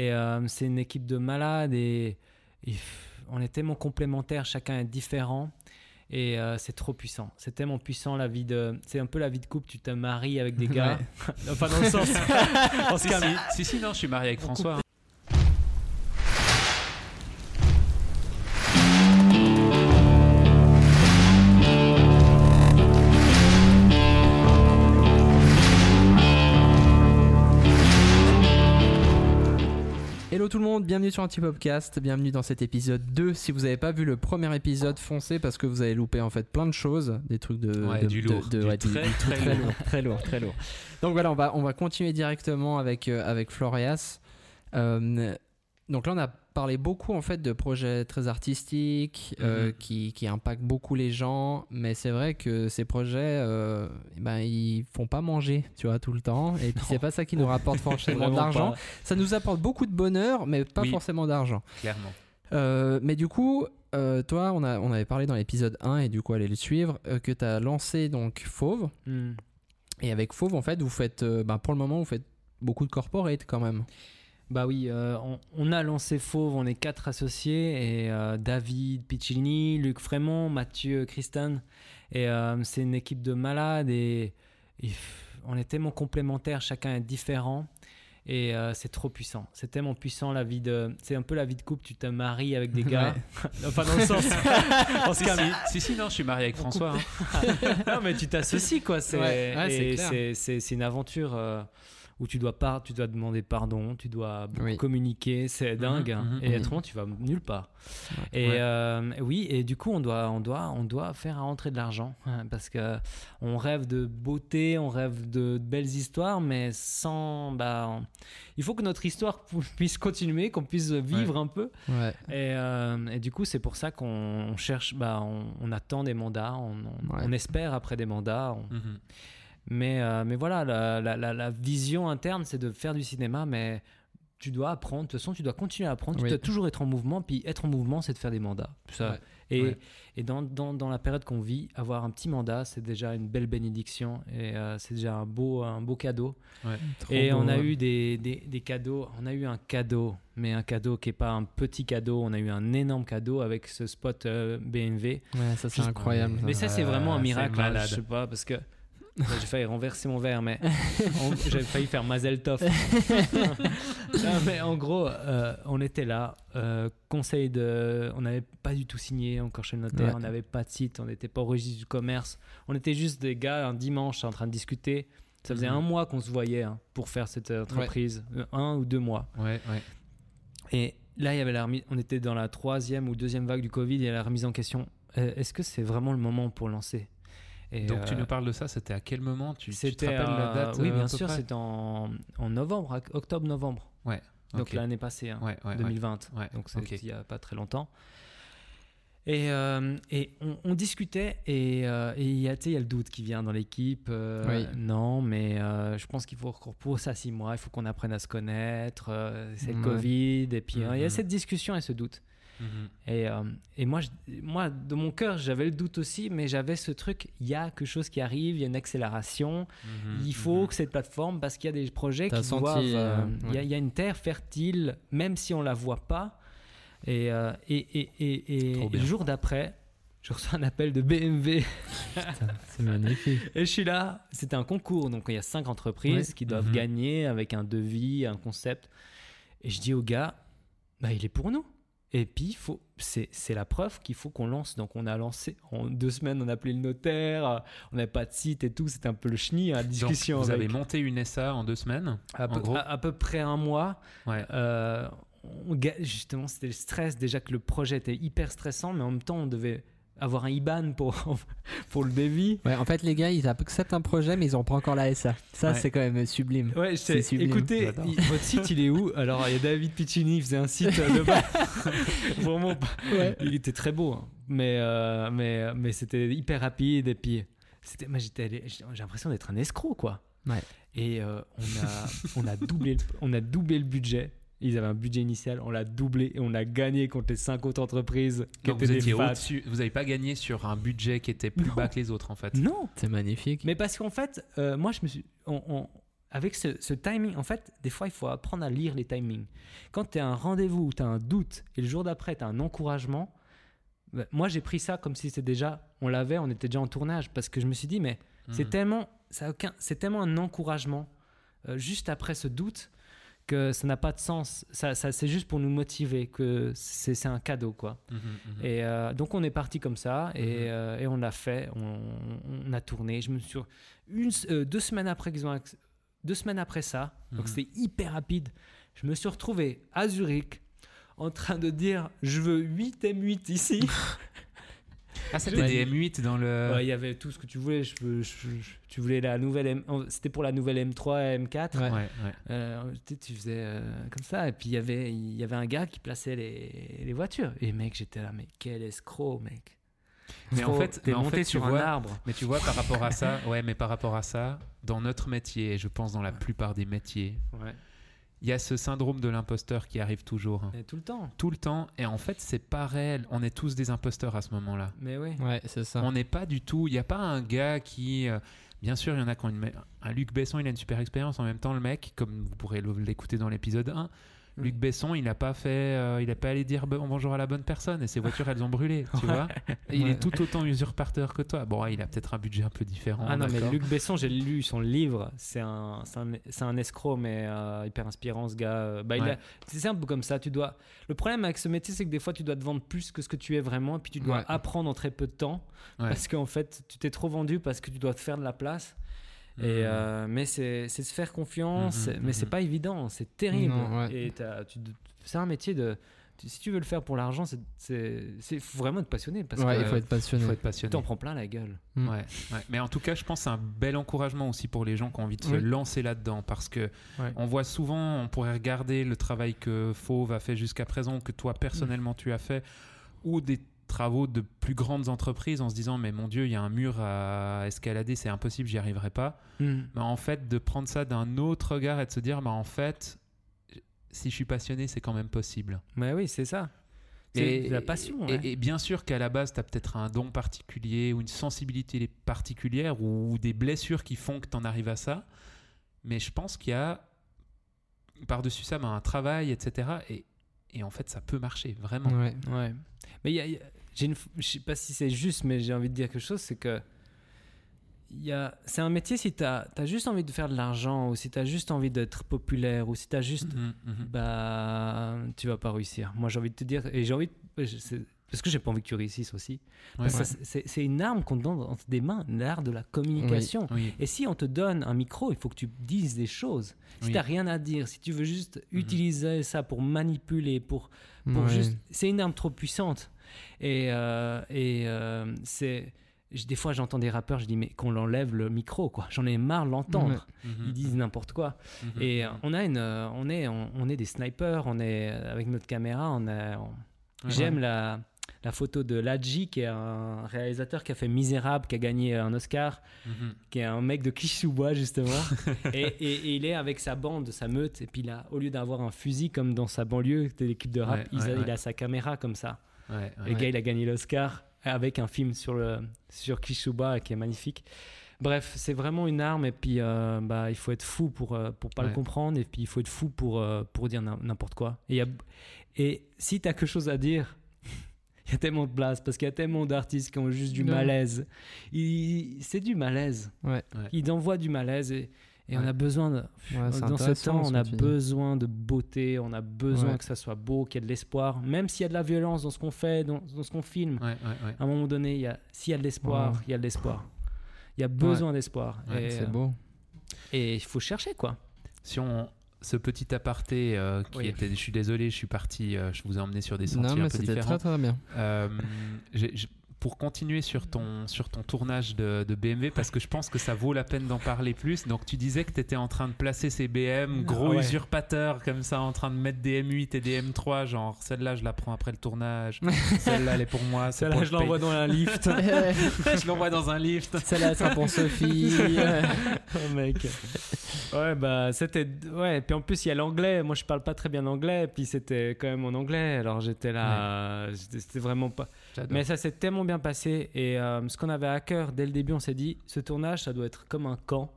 Et euh, c'est une équipe de malades et, et, on est tellement complémentaires, chacun est différent. Et euh, c'est trop puissant. C'est tellement puissant la vie de. C'est un peu la vie de couple. Tu te maries avec des gars. enfin, dans le sens. en si, si, si, non, je suis marié avec François. Tout le monde, bienvenue sur podcast, bienvenue dans cet épisode 2. Si vous n'avez pas vu le premier épisode, foncez parce que vous avez loupé en fait plein de choses, des trucs de, du lourd, très, très, lourd, très lourd, très lourd. Donc voilà, on va on va continuer directement avec euh, avec Florias. Euh, donc là, on a parlé beaucoup en fait de projets très artistiques euh, mhm. qui, qui, impactent beaucoup les gens, mais c'est vrai que ces projets, euh, eh ben, ils font pas manger, tu vois, tout le temps. Et puis c'est pas ça qui nous rapporte forcément d'argent. Ça nous apporte beaucoup de bonheur, mais pas forcément d'argent. Clairement. Euh, mais du coup, euh, toi, on, a, on avait parlé dans l'épisode 1 et du coup, allez le suivre, que tu as lancé donc Fauve. Hmm. Et avec Fauve, en fait, vous faites, bah, pour le moment, vous faites beaucoup de corporate quand même. Bah oui, euh, on, a lancé Fauve, on est quatre associés, et euh, David Piccini, Luc Frémont, Mathieu Christen, et euh, c'est une équipe de malades, et, on est tellement complémentaires, chacun est différent, et c'est trop puissant. C'est tellement puissant la vie de... C'est un peu la vie de couple, tu te maries avec des gars, enfin dans le sens... si, si, si, non, je suis marié avec François. Hein. non, mais tu t'associes, quoi, c'est c'est une aventure où tu dois pas, tu dois demander pardon, tu dois communiquer, c'est mhm, dingue, hein. mhm, et mhm. autrement tu vas nulle part. Et euh, oui, et du coup on doit, on doit, on doit faire rentrer de l'argent hein, parce que on rêve de beauté, on rêve de, belles histoires, mais sans, bah, il faut que notre histoire puisse continuer, qu'on puisse vivre un peu. Et, euh, et, du coup c'est pour ça qu'on cherche, bah, on, attend des mandats, on, on, espère après des mandats. Mais, euh, mais voilà, la, la, la, vision interne, c'est de faire du cinéma, mais tu dois apprendre. De toute façon, tu dois continuer à apprendre. Tu dois toujours être en mouvement. Puis être en mouvement, c'est de faire des mandats. Ça. Et, et dans, dans, dans, la période qu'on vit, avoir un petit mandat, c'est déjà une belle bénédiction. Et euh, c'est déjà un beau, un beau cadeau. et on a eu des, des, des, cadeaux. On a eu un cadeau, mais un cadeau qui n'est pas un petit cadeau. On a eu un énorme cadeau avec ce spot euh, BMW. Ouais, ça, c'est incroyable. Mais ça, c'est vraiment un miracle. Hein, je sais pas, parce que j'ai failli renverser mon verre, mais j'avais failli faire Mazel Tov. mais en gros, euh, on était là, euh, conseil de. On n'avait pas du tout signé encore chez le notaire, on n'avait pas de site, on n'était pas au registre du commerce. On était juste des gars un dimanche en train de discuter. Ça faisait mhm. un mois qu'on se voyait hein, pour faire cette entreprise, euh, un ou deux mois. Ouais, ouais. Et là, il y avait la remise, on était dans la troisième ou deuxième vague du Covid, il y a la remise en question. Est-ce que c'est vraiment le moment pour lancer? Donc tu nous euh, parles de ça, c'était à quel moment tu, tu, te rappelles la date Oui, euh, bien sûr, c'était en, en, novembre, octobre-novembre. Ouais. Donc l'année passée, hein, ouais, 2020. donc c'est il n'y a pas très longtemps. Et, euh, et on, discutait et il y, a, y a le doute qui vient dans l'équipe. Non, mais je pense qu'il faut repose ça six mois, il faut qu'on apprenne à se connaître, c'est le Covid. Et puis il y a mm-hmm. cette discussion et ce doute. Mhm. Et, euh, et, moi, je, moi, de mon cœur, j'avais le doute aussi, mais j'avais ce truc, il y a quelque chose qui arrive, il y a une accélération, mhm. il faut mhm. que cette plateforme, parce qu'il y a des projets qui doivent... Euh, euh, il, y a, une terre fertile, même si on la voit pas. Et, et, et, et, le jour d'après, je reçois un appel de BMW. c'est magnifique. Et je suis là, c'était un concours, donc il y a cinq entreprises qui doivent gagner avec un devis, un concept. Et je dis au gars, bah, il est pour nous. Et puis, faut, c'est, c'est la preuve qu'il faut qu'on lance. Donc, on a lancé en deux semaines, on a appelé le notaire, on n'avait pas de site et tout. C'était un peu le chenille, la discussion. Donc, vous avez monté une SA en deux semaines À, peu, gros. À, peu près un mois. Ouais. Euh, justement, c'était le stress. Déjà que le projet était hyper stressant, mais en même temps, on devait avoir un IBAN pour, pour le. Ouais, en fait, les gars, ils acceptent un projet, mais ils n'ont pas encore la SA. Ça, c'est quand même sublime. Ouais, c'est sublime. Écoutez, votre site, il est où? Alors, il y a David Piccini, il faisait un site de bas. Vraiment, il était très beau, hein. mais, euh, mais, mais c'était hyper rapide. Et puis, moi, j'ai l'impression d'être un escroc, quoi. Ouais. Et euh, on, a, on, a doublé on a doublé le budget. Ils avaient un budget initial, on l'a doublé et on a gagné contre les cinq autres entreprises qui étaient vous des Vous n'avez pas gagné sur un budget qui était plus bas que les autres en fait. Non. C'est magnifique. Mais parce qu'en fait, euh, moi je me suis, avec ce, timing, en fait, des fois, il faut apprendre à lire les timings. Quand tu as un rendez-vous où tu as un doute et le jour d'après, tu as un encouragement, bah, moi, j'ai pris ça comme si c'était déjà, on l'avait, on était déjà en tournage parce que je me suis dit, mais c'est mhm. tellement, ça aucun, c'est tellement un encouragement euh, juste après ce doute que ça n'a pas de sens. Ça, ça c'est juste pour nous motiver, que c'est, c'est un cadeau, quoi. Mhm, mhm. Et euh, donc, on est parti comme ça et, euh, et on l'a fait, on, on, a tourné. Je me suis une, deux semaines après qu'ils ont deux semaines après ça, donc mhm. c'était hyper rapide, je me suis retrouvé à Zurich en train de dire je veux 8 M8 ici. ah, c'était des M8 dans le. Il y avait tout ce que tu voulais. Je, tu voulais la nouvelle M. C'était pour la nouvelle M3, M4. Ouais, ouais. Euh, tu faisais euh, comme ça. Et puis il y avait, il y avait un gars qui plaçait les, les voitures. Et mec, j'étais là, mais quel escroc, mec. Mais en fait, t'es monté sur un arbre. Mais tu vois, par rapport à ça, ouais, mais par rapport à ça, dans notre métier, et je pense dans la plupart des métiers, il y a ce syndrome de l'imposteur qui arrive toujours. tout le temps. Tout le temps. Et en fait, c'est pas réel. On est tous des imposteurs à ce moment-là. Mais oui. Ouais, c'est ça. On n'est pas du tout. Il n'y a pas un gars qui. Euh, bien sûr, il y en a qui ont une. Un Luc Besson, il a une super expérience. En même temps, le mec, comme vous pourrez l'écouter dans l'épisode 1, Luc Besson, il n'a pas fait, euh, il n'a pas allé dire bonjour à la bonne personne et ses voitures elles ont brûlé, tu vois. il est tout autant usurpateur que toi. Bon, il a peut-être un budget un peu différent. Ah non, mais Luc Besson, j'ai lu son livre. C'est un, c'est un, escroc, mais euh, hyper inspirant ce gars. Bah, c'est un peu comme ça. Tu dois. Le problème avec ce métier, c'est que des fois, tu dois te vendre plus que ce que tu es vraiment, et puis tu dois apprendre en très peu de temps, parce qu'en fait, tu t'es trop vendu parce que tu dois te faire de la place. Et, mmh. euh, mais c'est se faire confiance, mmh, mmh, mais c'est pas évident, c'est terrible. Et c'est un métier de. Si tu veux le faire pour l'argent, c'est vraiment être passionné. Parce il faut être passionné. Faut être passionné. T'en prends plein la gueule. Ouais, ouais, Mais en tout cas, je pense que c'est un bel encouragement aussi pour les gens qui ont envie de se lancer là-dedans. Parce que on voit souvent, on pourrait regarder le travail que Fauve a fait jusqu'à présent, que toi personnellement tu as fait, ou des travaux de plus grandes entreprises en se disant mais mon dieu il y a un mur à escalader c'est impossible j'y arriverai pas. Hmm. mais en fait de prendre ça d'un autre regard et de se dire bah en fait si je suis passionné c'est quand même possible. Mais oui c'est ça. C'est la passion et, bien sûr qu'à la base tu as peut-être un don particulier ou une sensibilité particulière ou, des blessures qui font que tu en arrives à ça. Mais je pense qu'il y a par-dessus ça bah, un travail etc et, et en fait ça peut marcher vraiment. Ouais, ouais. mais il y a une, je sais pas si c'est juste, mais j'ai envie de dire quelque chose, c'est que c'est un métier si tu as, juste envie de faire de l'argent ou si tu as juste envie d'être populaire ou si tu as juste mhm, mhm. bah tu vas pas réussir. Moi j'ai envie de te dire et j'ai envie parce que j'ai pas envie que tu réussisses aussi. C'est une arme qu'on te donne entre des mains l'art de la communication. Et si on te donne un micro il faut que tu dises des choses. Si tu n'as rien à dire si tu veux juste mhm. utiliser ça pour manipuler pour, pour juste c'est une arme trop puissante et, euh, et euh, c'est des fois j'entends des rappeurs je dis mais qu'on l'enlève le micro quoi j'en ai marre de l'entendre mhm. ils disent n'importe quoi mhm. et euh, on a une on est on, est des snipers on est avec notre caméra on j'aime la la photo de Ladji, qui est un réalisateur qui a fait Misérable, qui a gagné un Oscar, mhm. qui est un mec de Kishuba, justement. et, et, il est avec sa bande, sa meute, et puis là, au lieu d'avoir un fusil comme dans sa banlieue l'équipe de rap, il, a, il, a, sa caméra comme ça. Ouais, le gars, il a gagné l'Oscar avec un film sur, le, sur Kishuba qui est magnifique. Bref, c'est vraiment une arme et puis euh, bah, il faut être fou pour ne euh, pour pas le comprendre et puis il faut être fou pour, euh, pour dire n'importe quoi. Et, y a, et si tu as quelque chose à dire, il y a tellement de place parce qu'il y a tellement d'artistes qui ont juste du malaise. C'est du malaise. Ouais. Ils envoient du malaise et, et on a besoin de, dans ce temps, on a besoin de beauté, on a besoin que ça soit beau, qu'il y ait de l'espoir, même s'il y a de la violence dans ce qu'on fait, dans, ce qu'on filme. À un moment donné, s'il y a de l'espoir, il y a de l'espoir. Il y a besoin d'espoir. c'est beau. Et il faut chercher quoi. Si on, ce petit aparté euh, qui était, je suis désolé, je suis parti, euh, je vous ai emmené sur des sentiers non, mais un peu différents. Très, très bien. Euh, pour continuer sur ton, sur ton tournage de, de, BMW, parce que je pense que ça vaut la peine d'en parler plus. Donc, tu disais que tu étais en train de placer ces BM, gros usurpateurs comme ça, en train de mettre des M8 et des M3. Genre, celle-là, je la prends après le tournage. celle-là, elle est pour moi. Celle-là, je l'envoie dans un lift. je l'envoie dans un lift. Celle-là, sera pour Sophie. oh, mec. Ouais, bah, c'était. Ouais, puis en plus, il y a l'anglais. Moi, je parle pas très bien anglais. Puis c'était quand même en anglais. Alors, j'étais là. C'était vraiment pas. Mais ça s'est tellement bien passé et euh, ce qu'on avait à cœur dès le début, on s'est dit ce tournage, ça doit être comme un camp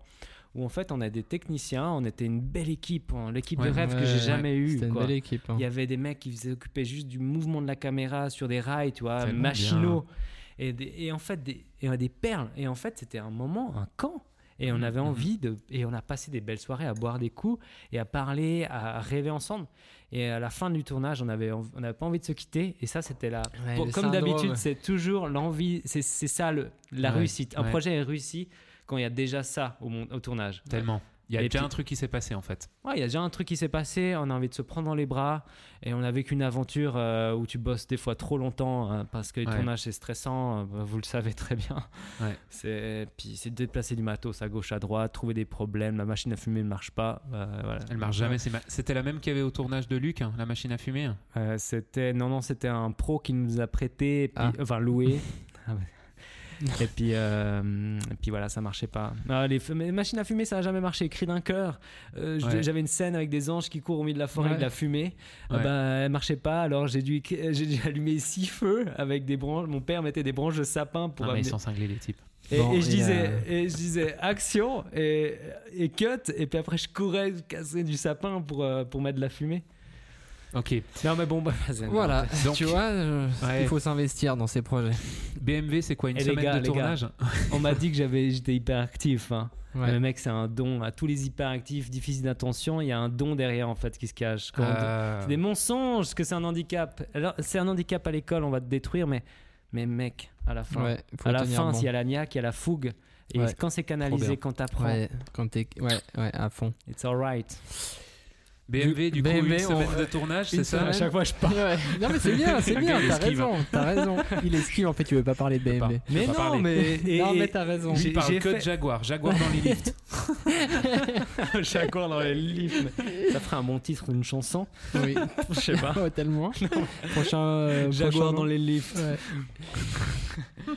où en fait on a des techniciens, on était une belle équipe, hein, l'équipe de rêve que j'ai jamais eue. C'était une belle équipe. Hein. Il y avait des mecs qui s'occupaient juste du mouvement de la caméra sur des rails, tu vois, machinaux. Et, et, en fait, des, et des perles. Et en fait, c'était un moment, un camp. Et on mm, avait mm, envie de. Et on a passé des belles soirées à boire des coups et à parler, à rêver ensemble. Et à la fin du tournage, on avait, on n'avait pas envie de se quitter. Et ça, c'était là. comme d'habitude, c'est toujours l'envie. C'est ça le, la réussite. Un projet est réussi quand il y a déjà ça au, au tournage. Tellement. Il y a déjà un truc qui s'est passé en fait. Ouais, il y a déjà un truc qui s'est passé. On a envie de se prendre dans les bras et on a vécu une aventure euh, où tu bosses des fois trop longtemps hein, parce que le tournage c'est stressant. Euh, vous le savez très bien. Ouais. C'est puis c'est déplacer du matos à gauche à droite, trouver des problèmes. La machine à fumer ne marche pas. Euh, voilà. Elle marche jamais. C'était la même qu'il y avait au tournage de Luc, hein, la machine à fumer. c'était non non c'était un pro qui nous a prêté, puis, ah. enfin loué. Ah et puis, euh, et puis voilà, ça marchait pas. Ah, les, machines à fumer, ça n'a jamais marché. Cri d'un cœur. Euh, j'avais une scène avec des anges qui courent au milieu de la forêt avec de la fumée. Euh, bah, elle marchait pas. Alors j'ai dû, j'ai dû allumer six feux avec des branches. Mon père mettait des branches de sapin pour. Ah, mais ils sont cinglés les types. Et, et, je disais, et je disais action et, et, cut, et puis après je courais casser du sapin pour, pour mettre de la fumée. Ok. Non, mais bon, bah, voilà. Donc, tu vois, il faut s'investir dans ces projets. BMW, c'est quoi une semaine de tournage On m'a dit que j'avais, j'étais hyper actif. Hein. Le mec, c'est un don à tous les hyperactifs, difficiles d'attention. Il y a un don derrière en fait qui se cache. Euh. C'est des mensonges que c'est un handicap. Alors, c'est un handicap à l'école, on va te détruire, mais, mais mec, à la fin, à la fin, s'il y a la niaque, il y a la fougue. Et quand c'est canalisé, quand t'apprends. Ouais, quand t'es, ouais, ouais, à fond. It's alright. BMW, du, coup, une semaine de tournage, c'est ça À chaque fois, je parle. Non, mais c'est bien, c'est bien, t'as raison, t'as raison. Il esquive, en fait, tu veux pas parler de BMW. Mais non, mais. non, mais t'as raison. J'ai parle que de Jaguar, Jaguar dans les lifts. Jaguar dans les lifts. Ça ferait un bon titre d'une chanson. Oui. Je sais pas. tellement. Prochain. Euh, Jaguar dans les lifts.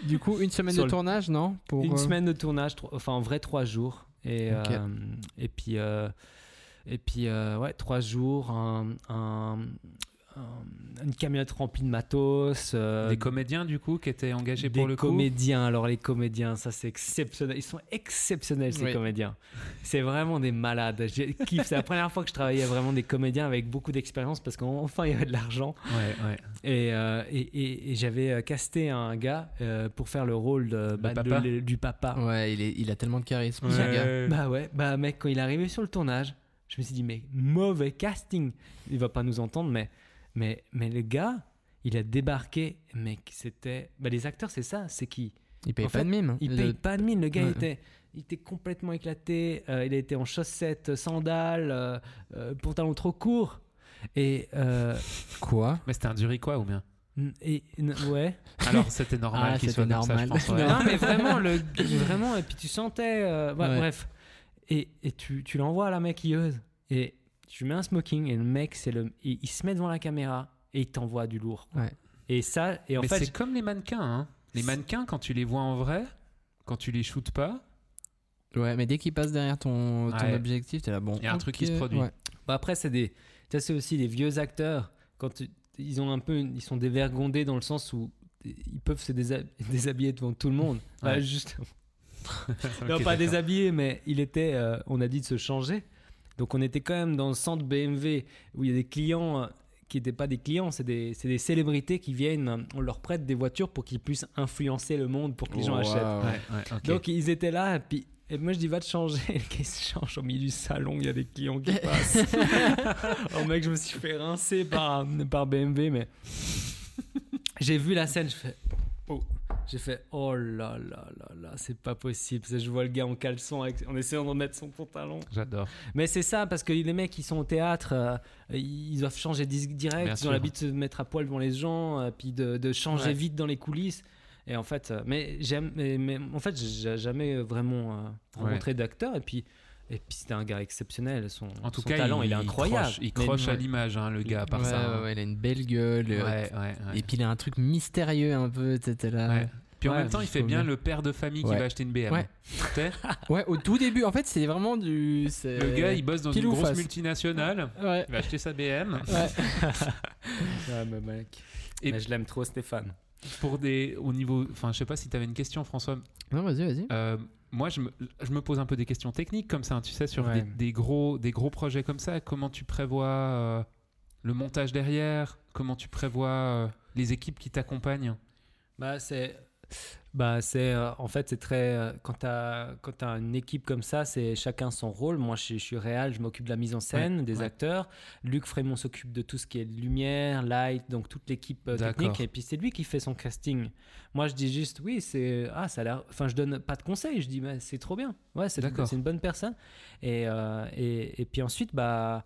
Du coup, une semaine de tournage, non? Une euh, semaine de tournage, enfin, en vrai, trois jours. Et, euh, et puis. Et puis, euh, ouais, trois jours, un, un, une camionnette remplie de matos. Euh, des comédiens, du coup, qui étaient engagés pour le coup Des comédiens, alors les comédiens, ça c'est exceptionnel. Ils sont exceptionnels, ces comédiens. C'est vraiment des malades. C'est la première fois que je travaillais vraiment des comédiens avec beaucoup d'expérience parce qu'enfin il y avait de l'argent. Ouais, ouais. Et, euh, et, et, j'avais casté un gars pour faire le rôle de, bah, du papa. Ouais, il, est, il a tellement de charisme, ce gars. Bah ouais, bah mec, quand il est arrivé sur le tournage, je me suis dit, mais mauvais casting. Il va pas nous entendre, mais mais, mais le gars, il a débarqué, mec, c'était. Bah, les acteurs, c'est ça, c'est qui? Il paye pas de mime. Il paye pas de mime. Le gars était, il était complètement éclaté. Euh, il était en chaussettes, sandales, euh, euh, pantalon trop court. Et. Quoi? Mais c'était un quoi ou bien? Et, ouais. Alors c'était normal ah, qu'il soit normal. Ça, je pense, non mais vraiment, le, vraiment, et puis tu sentais, bref. Et, et tu, tu l'envoies à la maquilleuse et tu mets un smoking et le mec, c'est le, il, se met devant la caméra et il t'envoie du lourd. Ouais. Et ça, et en Mais fait, c'est comme les mannequins. Hein. Les mannequins, quand tu les vois en vrai, quand tu les shootes pas. Ouais, mais dès qu'ils passent derrière ton, ton objectif, t'es là, bon. Il y a un truc qui se produit. Bah après, c'est des, ça c'est aussi les vieux acteurs quand ils ont un peu, ils sont dévergondés dans le sens où ils peuvent se déshabiller devant tout le monde. Ouais. juste. non, pas déshabillé, mais il était. Euh, on a dit de se changer. Donc on était quand même dans le centre BMW où il y a des clients euh, qui n'étaient pas des clients, c'est des, des, célébrités qui viennent, on leur prête des voitures pour qu'ils puissent influencer le monde pour que les gens achètent. Donc ils étaient là, et puis et moi je dis va te changer, le gars se change au milieu du salon, il y a des clients qui passent. oh mec, je me suis fait rincer par, par BMW, mais j'ai vu la scène, je fais oh. J'ai fait oh là là là là, c'est pas possible. Je vois le gars en caleçon en essayant de mettre son pantalon. J'adore. Mais c'est ça parce que les mecs qui sont au théâtre, euh, ils doivent changer direct. ils ont l'habitude de se mettre à poil devant les gens, euh, puis de, changer vite dans les coulisses. Et en fait, euh, mais j'aime, mais, en fait, j'ai jamais vraiment rencontré d'acteur. Et puis et puis c'était un gars exceptionnel. Son, en tout cas, talent, il, est incroyable. il croche à l'image, hein, le gars, par ça. Ouais, il a une belle gueule. et puis il a un truc mystérieux un peu. Là. Puis en même temps, il fait bien le père de famille qui va acheter une BM. Ouais. ouais, au tout début, en fait, c'est vraiment du. Le gars, il bosse dans une grosse multinationale. Il va acheter sa BM. Ouais. mais mec. Et... je l'aime trop, Stéphane. pour des au niveau, enfin, je sais pas si tu avais une question, François. Non, vas-y, vas-y. Euh, moi, je me, je me, pose un peu des questions techniques comme ça, tu sais, sur des, gros, des gros projets comme ça. Comment tu prévois euh, le montage derrière? Comment tu prévois euh, les équipes qui t'accompagnent? Bah, c'est bah, c'est euh, en fait c'est très euh, quand tu as quand as une équipe comme ça, c'est chacun son rôle. Moi je, suis réel, je m'occupe de la mise en scène, des acteurs. Luc Frémont s'occupe de tout ce qui est lumière, light, donc toute l'équipe euh, technique et puis c'est lui qui fait son casting. Moi je dis juste oui, c'est ah ça a l'air enfin je donne pas de conseils, je dis mais c'est trop bien. Ouais, c'est c'est une bonne personne et, et, et puis ensuite bah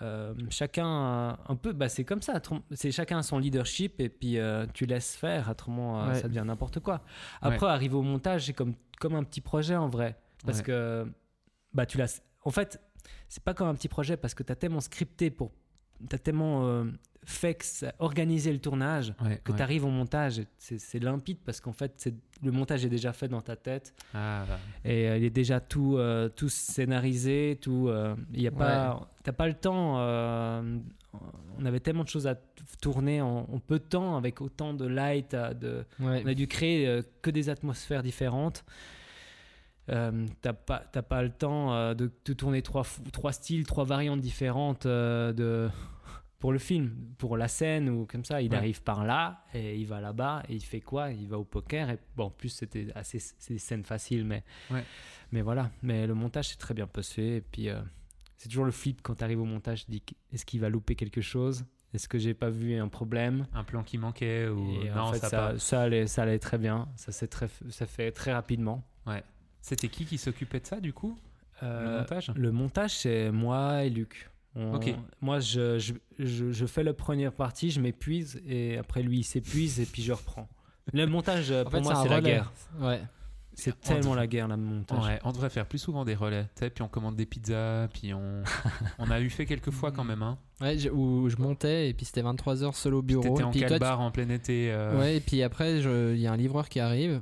euh, chacun un peu bah c'est comme ça c'est chacun son leadership et puis euh, tu laisses faire autrement euh, ça devient n'importe quoi. Après arriver au montage c'est comme comme un petit projet en vrai. Parce que bah tu l'as en fait c'est pas comme un petit projet parce que tu as tellement scripté pour as tellement fait organiser le tournage que tu arrives au montage c'est limpide parce qu'en fait le montage est déjà fait dans ta tête. Ah, et euh, il est déjà tout euh, tout scénarisé tout euh, il y a pas t'as pas le temps on avait tellement de choses à tourner en, peu de temps avec autant de light de on a dû créer que des atmosphères différentes. Euh, t'as pas, pas le temps de, de, tourner trois, trois styles, trois variantes différentes de, pour le film, pour la scène ou comme ça. Il arrive par là et il va là-bas et il fait quoi? Il va au poker. Et bon, en plus, c'était assez c'est des scènes faciles, mais, mais voilà. Mais le montage, c'est très bien passé. Et puis, euh, c'est toujours le flip quand tu arrives au montage. Tu dis est-ce qu'il va louper quelque chose? Est-ce que j'ai pas vu un problème? Un plan qui manquait ou non, ça, ça, allait, ça allait très bien. Ça, très, ça fait très rapidement. Ouais. C'était qui qui s'occupait de ça du coup? Euh, Le montage? Le montage, c'est moi et Luc. Moi, je, je, je, fais la première partie, je m'épuise et après lui il s'épuise et puis je reprends. Le montage, pour moi, c'est la guerre. Ouais. C'est tellement la guerre, le montage. Ouais, on devrait faire plus souvent des relais. Puis on commande des pizzas, puis on, on a eu fait quelques fois quand même. Hein. Ouais, où je montais et puis c'était 23h seul au bureau. T'étais en calbar en plein été. Euh. Ouais, et puis après, il y a un livreur qui arrive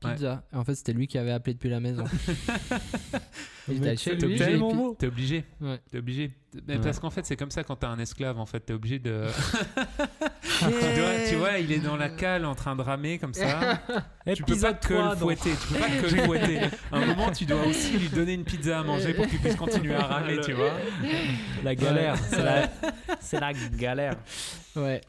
pizza. En fait, c'était lui qui avait appelé depuis la maison. T'es obligé. T'es obligé. T'es obligé. Parce qu'en fait, c'est comme ça quand t'as un esclave. En fait, t'es obligé de. tu, vois, il est dans la cale en train de ramer comme ça. tu peux pas que le fouetter. Tu peux pas que le fouetter. À un moment, tu dois aussi lui donner une pizza à manger pour qu'il puisse continuer à ramer, tu vois. La galère. C'est la galère. Ouais.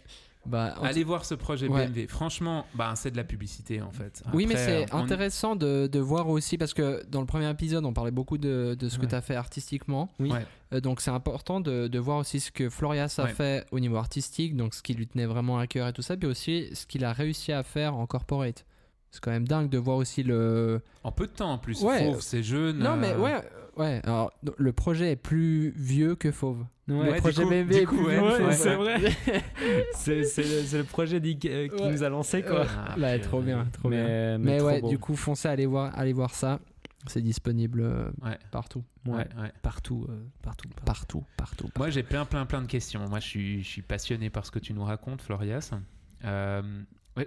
Bah, Allez voir ce projet BMW. Franchement, bah, c'est de la publicité en fait. oui, mais c'est intéressant de, de, voir aussi parce que dans le premier épisode, on parlait beaucoup de, de ce que tu as fait artistiquement. Oui. Euh, donc c'est important de, de, voir aussi ce que Florias a fait au niveau artistique, donc ce qui lui tenait vraiment à cœur et tout ça, puis aussi ce qu'il a réussi à faire en corporate. C'est quand même dingue de voir aussi le. En peu de temps en plus. Ouais. c'est jeune. Non, mais euh, ouais, ouais. Alors, le projet est plus vieux que Fauve. Le projet BMW est plus vieux. c'est vrai. c'est le, projet euh, qui nous a lancé, quoi. Ah, bah, trop bien, trop bien. Mais, ouais, du coup, foncez, allez voir, allez voir ça. C'est disponible euh, partout. Ouais, partout, partout, partout, partout, Moi, j'ai plein, plein, plein de questions. Moi, je suis, je suis passionné par ce que tu nous racontes, Florias. Euh,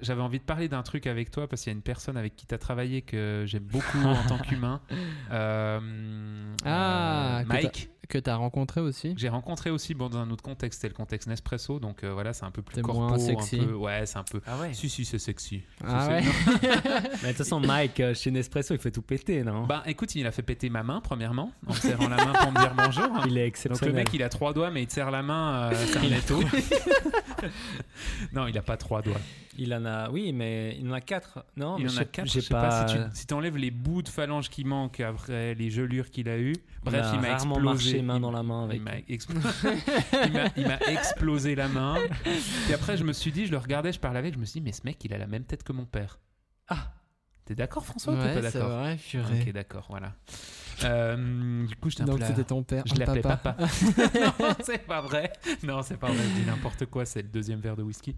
j'avais envie de parler d'un truc avec toi parce qu'il y a une personne avec qui tu as travaillé que j'aime beaucoup en tant qu'humain. Euh, ah, euh, Mike. Que tu as rencontré aussi? J'ai rencontré aussi bon, dans un autre contexte, c'était le contexte Nespresso, donc euh, voilà, c'est un peu plus corpo, sexy. Un peu, ouais, c'est un peu. Ah ouais. Si, si, c'est sexy. Ah ouais. Mais de toute façon, Mike, chez Nespresso, il fait tout péter, non? Bah écoute, il a fait péter ma main, premièrement, en me serrant la main pour me dire bonjour. Il est exceptionnel. Donc le mec, il a trois doigts, mais il te serre la main, c'est un tout. non, il a pas trois doigts. Il en a, oui, mais il en a quatre. Non, il en a quatre. Je sais pas, si tu enlèves les bouts de phalanges qui manquent après les gelures qu'il a eu. Bref, il, m'a explosé. Main dans la main avec. Il m'a explosé la main. Et après, je me suis dit, je le regardais, je parlais avec, je me suis dit, mais ce mec, il a la même tête que mon père. Ah. T'es d'accord, François Ouais, c'est vrai, Ok, d'accord, voilà. Euh, du coup, je Donc c'était ton père. Je l'appelais papa. non, c'est pas vrai. Non, c'est pas vrai. Je dis n'importe quoi. C'est le deuxième verre de whisky.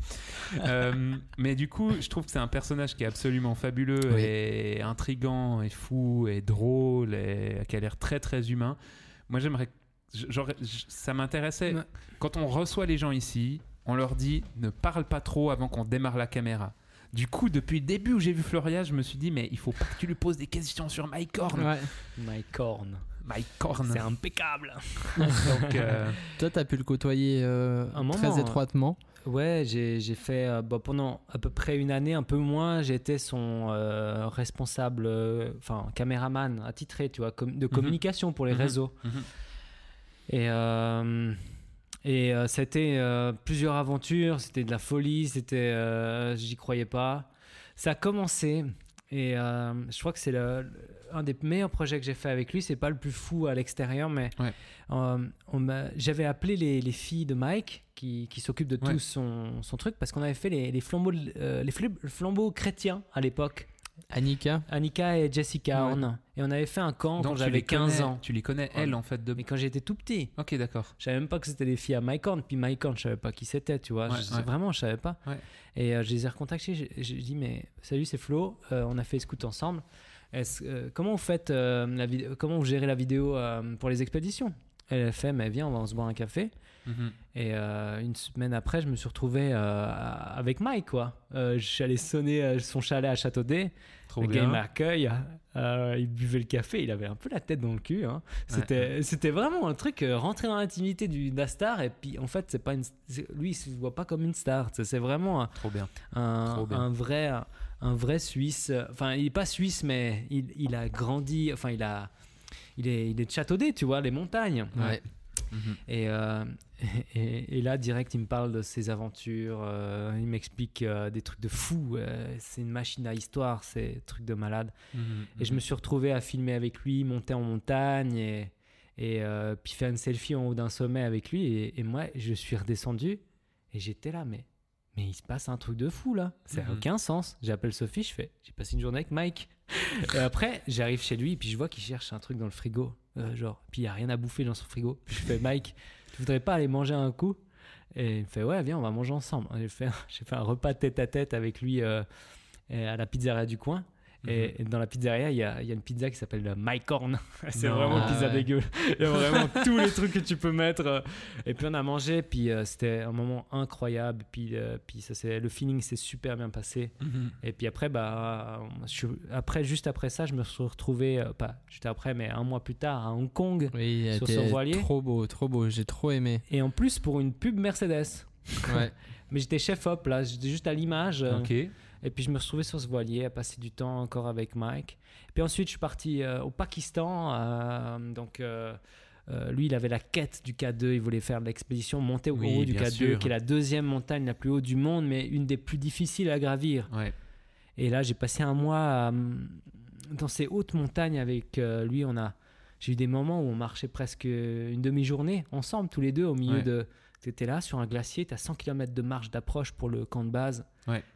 Euh, mais du coup, je trouve que c'est un personnage qui est absolument fabuleux et intrigant et fou et drôle et qui a l'air très très humain. Moi, j'aimerais. Genre, ça m'intéressait. Quand on reçoit les gens ici, on leur dit ne parle pas trop avant qu'on démarre la caméra. Du coup, depuis le début où j'ai vu Floria, je me suis dit, mais il faut pas que tu lui poses des questions sur Mike Horn. Mike Horn. Mike Horn. C'est impeccable. Donc, euh, Toi, tu as pu le côtoyer euh, très étroitement. Ouais, j'ai fait bah, pendant à peu près une année, un peu moins, j'étais son responsable, enfin caméraman attitré, tu vois, de mhm. communication pour les mhm. réseaux. Mhm. Et et euh, c'était euh, plusieurs aventures, c'était de la folie, c'était, euh, j'y croyais pas. Ça a commencé et je crois que c'est le, un des meilleurs projets que j'ai fait avec lui. C'est pas le plus fou à l'extérieur, mais j'avais appelé les, les, filles de Mike qui, qui s'occupent de tout son, son, truc parce qu'on avait fait les, les flambeaux, les flambeaux chrétiens à l'époque. Annika Annika et Jessica Et on avait fait un camp quand j'avais 15 ans. Tu les connais, elles, en fait de... Mais quand j'étais tout petit. Ok, d'accord. Je savais même pas que c'était des filles à Mike Horn. Puis Mike Horn, je savais pas qui c'était, tu vois. Vraiment, je savais pas. Et euh, je les ai recontactés. J'ai dit, mais salut, c'est Flo. Euh, on a fait scout ensemble. Euh, comment vous faites la Comment vous gérez la vidéo pour les expéditions? Elle a fait, mais viens, on va se boire un café. Mhm. Et une semaine après, je me suis retrouvé avec Mike, quoi. je suis allé sonner son chalet à Châteaudet le gars, il m'accueille, euh, il buvait le café, il avait un peu la tête dans le cul. Hein. C'était, c'était vraiment un truc, euh, rentrer dans l'intimité du, star, et puis en fait, c'est pas une, lui, il se voit pas comme une star. C'est vraiment un, Trop bien. Un, un, vrai, un vrai Suisse. Enfin, il est pas suisse, mais il, il a grandi, enfin, il a. Il est, il est de Châteaudet, tu vois, les montagnes. Ouais. Mhm. Euh, et, et, là, direct, il me parle de ses aventures. Euh, il m'explique euh, des trucs de fou. c'est une machine à histoire, c'est truc de malade. Mhm, et je mhm. me suis retrouvé à filmer avec lui, monter en montagne et, et puis faire une selfie en haut d'un sommet avec lui. Et, moi, je suis redescendu et j'étais là, mais mais il se passe un truc de fou là. Ça n'a aucun sens. J'appelle Sophie, je fais, j'ai passé une journée avec Mike. et après, j'arrive chez lui et puis je vois qu'il cherche un truc dans le frigo. Euh, genre, puis il n'y a rien à bouffer dans son frigo. Puis je fais, Mike, tu voudrais pas aller manger un coup? Et il me fait, ouais, viens, on va manger ensemble. J'ai fait, fait un repas tête à tête avec lui euh, à la pizzeria du coin. Et, mhm. dans la pizzeria, il y a, y a, une pizza qui s'appelle My Corn. c'est vraiment une pizza dégueu. Il y a vraiment tous les trucs que tu peux mettre. Et puis on a mangé, puis euh, c'était un moment incroyable. Puis, euh, puis ça, le feeling s'est super bien passé. Mhm. Et puis après, bah, après, juste après ça, je me suis retrouvé, euh, pas juste après, mais un mois plus tard à Hong Kong oui, sur son voilier. Trop beau, trop beau. J'ai trop aimé. Et en plus pour une pub Mercedes. Ouais. mais j'étais chef op là, j'étais juste à l'image. Ok. Et puis je me retrouvais sur ce voilier à passer du temps encore avec Mike. Et puis ensuite, je suis parti euh, au Pakistan. Euh, donc. Euh, lui, il avait la quête du K2, il voulait faire l'expédition monter au haut du K2, qui est la deuxième montagne la plus haute du monde, mais une des plus difficiles à gravir. Et là, j'ai passé un mois dans ces hautes montagnes avec lui. On a, j'ai eu des moments où on marchait presque une demi-journée ensemble, tous les deux, au milieu de tu étais là sur un glacier, tu as 100 km de marche d'approche pour le camp de base.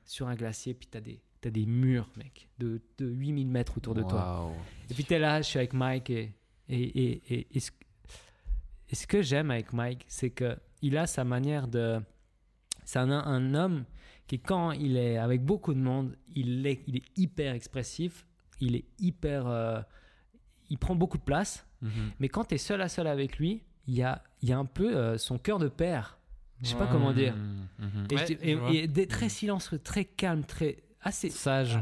Sur un glacier, puis tu as des, as des murs, mec, de, de 8000 mètres autour de toi. Et puis tu es là, je suis avec Mike. Et, et, et, et, ce, que j'aime avec Mike, c'est qu'il a sa manière de. C'est un, un, homme qui, quand il est avec beaucoup de monde, il est, il est hyper expressif, il est hyper. Euh, il prend beaucoup de place. Mhm. Mais quand tu es seul à seul avec lui, il y a, y a un peu euh, son cœur de père. Je sais pas comment dire. et, des, très silencieux, très calme, très assez sage.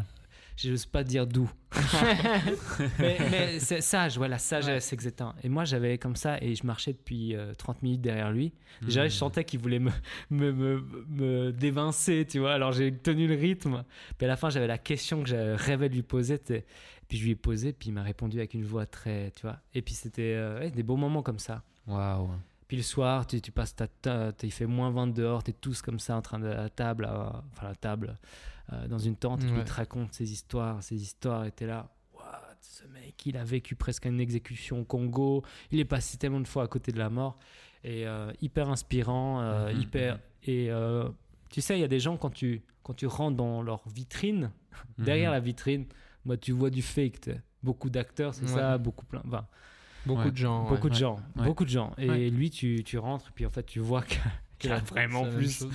Je n'ose pas dire doux. mais, c'est sage, voilà, sagesse, exactement. Et moi, j'avais comme ça, et je marchais depuis 30 euh, minutes derrière lui. Déjà, je sentais qu'il voulait me, me, me, me, dévincer, tu vois. Alors, j'ai tenu le rythme. Puis à la fin, j'avais la question que j'avais rêvé de lui poser. Puis je lui ai posé, puis il m'a répondu avec une voix très, tu vois. Et puis c'était euh, des beaux moments comme ça. Waouh. Puis le soir, tu, tu passes ta, il fait moins 20 dehors, tu es tous comme ça en train de la table, enfin la table, euh, dans une tente, et puis il te raconte ses histoires, ses histoires, et t'es là, what, ce mec, il a vécu presque une exécution au Congo, il est passé tellement de fois à côté de la mort, et euh, hyper inspirant, euh, mhm, hyper, mhm. et tu sais, il y a des gens quand tu, quand tu rentres dans leur vitrine, derrière mhm. la vitrine, moi tu vois du fake, beaucoup d'acteurs, c'est ça, beaucoup plein, enfin, Beaucoup de gens. Beaucoup de gens. Beaucoup de gens. Et lui, tu, tu rentres, puis en fait, tu vois qu'il a vraiment plus.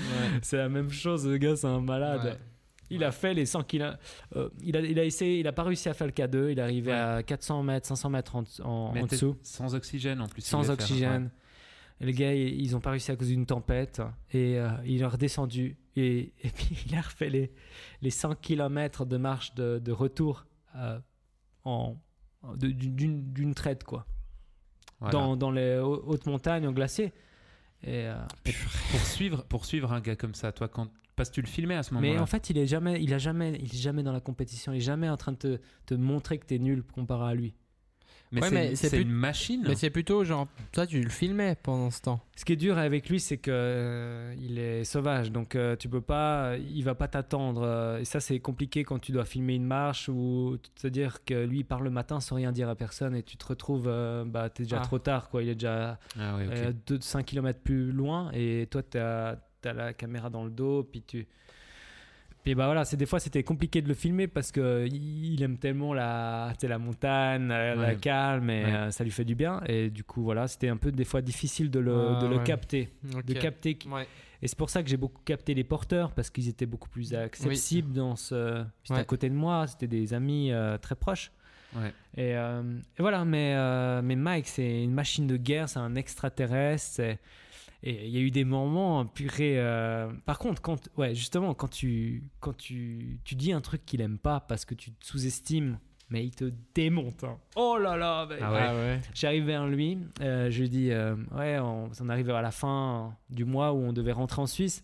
C'est la même chose, le gars, c'est un malade. Il a fait les 100 qu'il euh, il, a, il a essayé, il a pas réussi à faire le K2. Il est arrivé à 400 mètres, 500 mètres en, en, dessous. Sans oxygène en plus. Sans oxygène. Et les gars, ils ont pas réussi à cause d'une tempête. Et euh, il est redescendu. Et, et, puis il a refait les, les 100 km de marche de, de retour euh, en d'une traite, quoi. Dans, dans, les hautes montagnes, au glacier. Et, pour, suivre, pour suivre un gars comme ça, toi, quand, parce que tu le filmais à ce moment-là. Mais en fait, il est jamais, il a jamais, il est jamais dans la compétition. Il est jamais en train de te, te montrer que tu es nul comparé à lui. Mais c'est une machine. Mais c'est plutôt genre, toi tu le filmais pendant ce temps. Ce qui est dur avec lui, c'est que euh, il est sauvage, donc euh, tu peux pas, il va pas t'attendre. Euh, et ça c'est compliqué quand tu dois filmer une marche ou te dire que lui il part le matin sans rien dire à personne et tu te retrouves, bah t'es déjà ah. trop tard quoi. Il est déjà ah, 5 km plus loin et toi tu as la caméra dans le dos, puis tu puis bah voilà, c'est des fois c'était compliqué de le filmer parce que il aime tellement la, la montagne, la, calme et euh, ça lui fait du bien. Et du coup voilà, c'était un peu des fois difficile de le, ah de le capter, de capter. Et c'est pour ça que j'ai beaucoup capté les porteurs parce qu'ils étaient beaucoup plus accessibles dans ce. C'était à côté de moi, c'était des amis euh, très proches. Et, euh, et, voilà, mais, mais Mike, c'est une machine de guerre, c'est un extraterrestre. Et il y a eu des moments purée. Euh... Par contre, quand, ouais, justement, quand tu, quand tu, tu dis un truc qu'il aime pas parce que tu te sous-estimes, mais il te démonte. Hein. Oh là là ah ouais. J'arrive vers lui, euh, je lui dis euh, Ouais, on, on, arrive à la fin du mois où on devait rentrer en Suisse.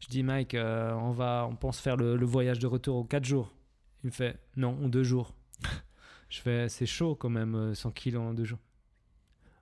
Je dis Mike, on, va, on pense faire le, le, voyage de retour aux 4 jours. Il me fait Non, en 2 jours. je fais C'est chaud quand même, 100 kilos en 2 jours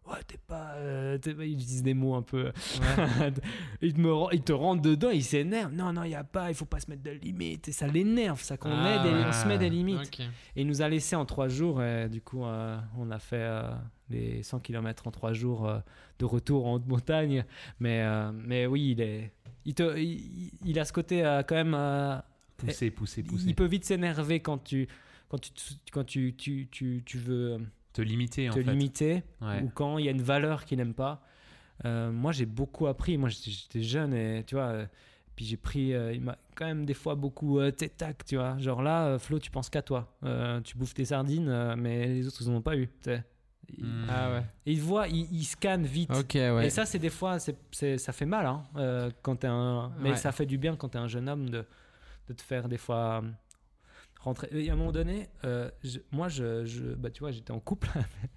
ouais t'es pas, euh, ils disent des mots un peu. Ouais. ils, me, ils te rentrent dedans ils s'énervent. Non non il y a pas il faut pas se mettre de limites. Et ça l'énerve ça qu'on ah, on se met des limites. et il nous a laissé en trois jours et du coup euh, on a fait euh, les 100 km en trois jours de retour en haute montagne. Mais mais oui il est il, te, il, a ce côté quand même pousser pousser pousser il peut vite s'énerver quand tu quand tu quand tu, tu, tu, tu veux te limiter, en te limiter, ou quand il y a une valeur qu'il n'aime pas. Euh, moi, j'ai beaucoup appris. Moi, j'étais jeune et tu vois, euh, puis j'ai pris, euh, il m'a quand même des fois beaucoup tac, tu vois. Genre là, Flo, tu penses qu'à toi. tu bouffes tes sardines, mais les autres, ils n'en ont pas eu. Hmm. Ah ouais. Et il voit, il, scanne vite. Et ça, c'est des fois, ça fait mal, hein, quand es un. Mais ça fait du bien quand tu es un jeune homme de, de te faire des fois rentrer. Et à un moment donné, euh, moi, je, je, bah, tu vois, j'étais en couple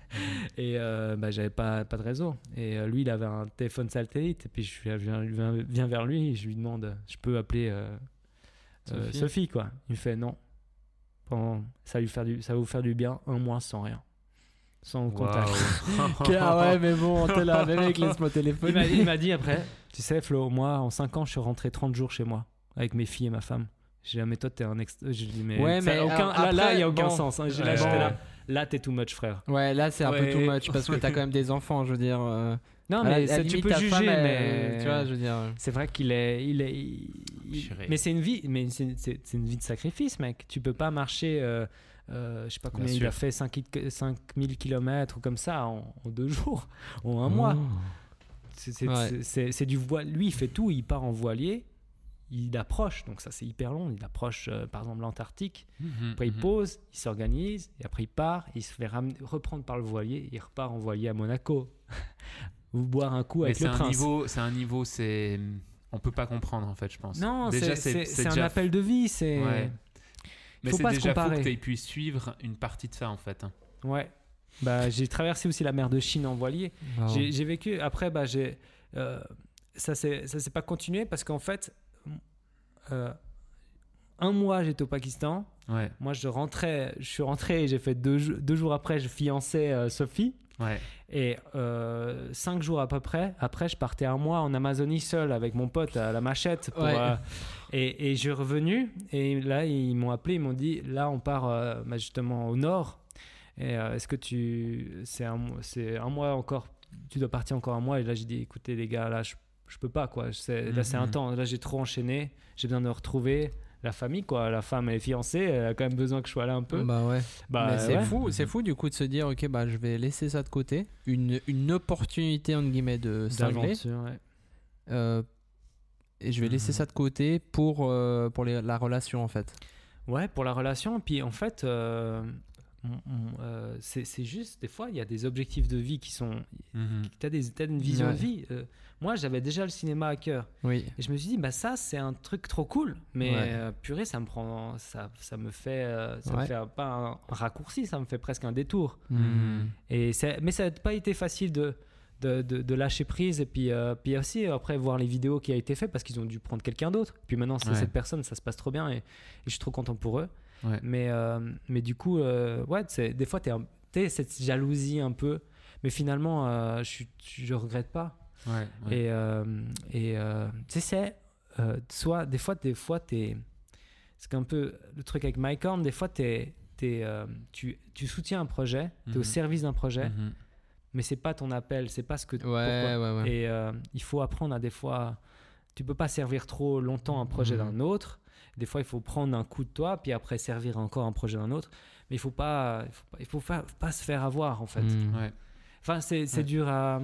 et euh, bah, j'avais pas, pas de réseau. Et euh, lui, il avait un téléphone satellite. Et puis je viens, viens, vers lui et je lui demande, je peux appeler Sophie. quoi. Il me fait non. ça, lui faire du, ça va vous faire du bien un mois sans rien. Sans contact. ah ouais, mais bon, t'es là, mec, laisse-moi téléphone. Il m'a dit après, tu sais, Flo, moi, en 5 ans, je suis rentré 30 jours chez moi avec mes filles et ma femme. J'ai la méthode, t'es un ex. Je dis, mais, ouais, mais aucun... là, il n'y a aucun sens. Hein. Là, là, là t'es too much, frère. Ouais, là, c'est un peu too much parce que t'as quand même des enfants, je veux dire. Euh, non, mais ça, tu peux juger, mais. Tu vois, je veux dire. C'est vrai qu'il est. Il est Mais c'est une vie, mais c'est une vie de sacrifice, mec. Tu peux pas marcher. Euh, euh, je sais pas combien il a fait, 5000 km ou comme ça en, deux jours, ou un mois. Oh. C'est du voile. Lui, il fait tout. Il part en voilier il approche, donc ça c'est hyper long, il approche euh, par exemple l'Antarctique, mhm, après il mhm. pose, il s'organise, et après il part, il se fait reprendre par le voilier, il repart en voilier à Monaco, ou boire un coup avec le un Niveau, c'est un niveau, c'est... On peut pas comprendre en fait, je pense. Non, c'est un appel de vie, c'est... Mais c'est déjà fou que tu puisses suivre une partie de ça en fait. Hein. Ouais. Bah, j'ai traversé aussi la mer de Chine en voilier. J'ai vécu, après, bah, j'ai... Euh, ça ne s'est pas continué parce qu'en fait, euh, un mois, j'étais au Pakistan. Ouais. Moi, je rentrais, je suis rentré et j'ai fait deux, deux, jours après, je fiançais euh, Sophie. Ouais. Et euh, cinq jours à peu près, après, je partais un mois en Amazonie seul avec mon pote à la machette. Pour, et, et je suis revenu. Et là, ils m'ont appelé, ils m'ont dit là, on part bah, justement au nord. Et est-ce que tu. C'est un, un mois encore. Tu dois partir encore un mois? Et là, j'ai dit écoutez, les gars, là, je je peux pas quoi. Là c'est un mhm. temps. Là j'ai trop enchaîné. J'ai besoin de retrouver la famille quoi. La femme est fiancée, elle a quand même besoin que je sois là un peu. Bah ouais. Bah c'est fou, c'est fou du coup de se dire ok bah je vais laisser ça de côté, une, une opportunité entre guillemets de. Ouais. Euh, et je vais laisser mhm. ça de côté pour euh, pour les, la relation en fait. Ouais pour la relation. Puis en fait. Euh, euh, c'est juste, des fois, il y a des objectifs de vie qui sont. Mhm. Tu as, une vision de vie. Euh, moi, j'avais déjà le cinéma à cœur. Oui. Et je me suis dit, bah, ça, c'est un truc trop cool. Mais euh, purée, ça me prend. Ça, ça me fait. ça me fait pas un, raccourci, ça me fait presque un détour. Mhm. Et mais ça n'a pas été facile de. De, de, lâcher prise et puis, puis aussi après voir les vidéos qui a été fait parce qu'ils ont dû prendre quelqu'un d'autre puis maintenant c'est cette personne ça se passe trop bien et, et, je suis trop content pour eux mais, euh, mais du coup, euh, ouais, des fois, tu as cette jalousie un peu, mais finalement, euh, je, je regrette pas. Et, et tu sais, soit des fois, des fois, es, c'est un peu le truc avec Mike Horn, des fois, es, es, tu, tu, soutiens un projet, tu es au mhm. service d'un projet, mhm. mais c'est pas ton appel, c'est pas ce que. Ouais, ouais, et il faut apprendre à des fois. Tu peux pas servir trop longtemps un projet mhm. d'un autre des fois, il faut prendre un coup de toi, puis après servir encore un projet d'un autre. Mais il faut pas, il faut pas, pas, se faire avoir en fait. Hmm. Enfin, c'est dur à,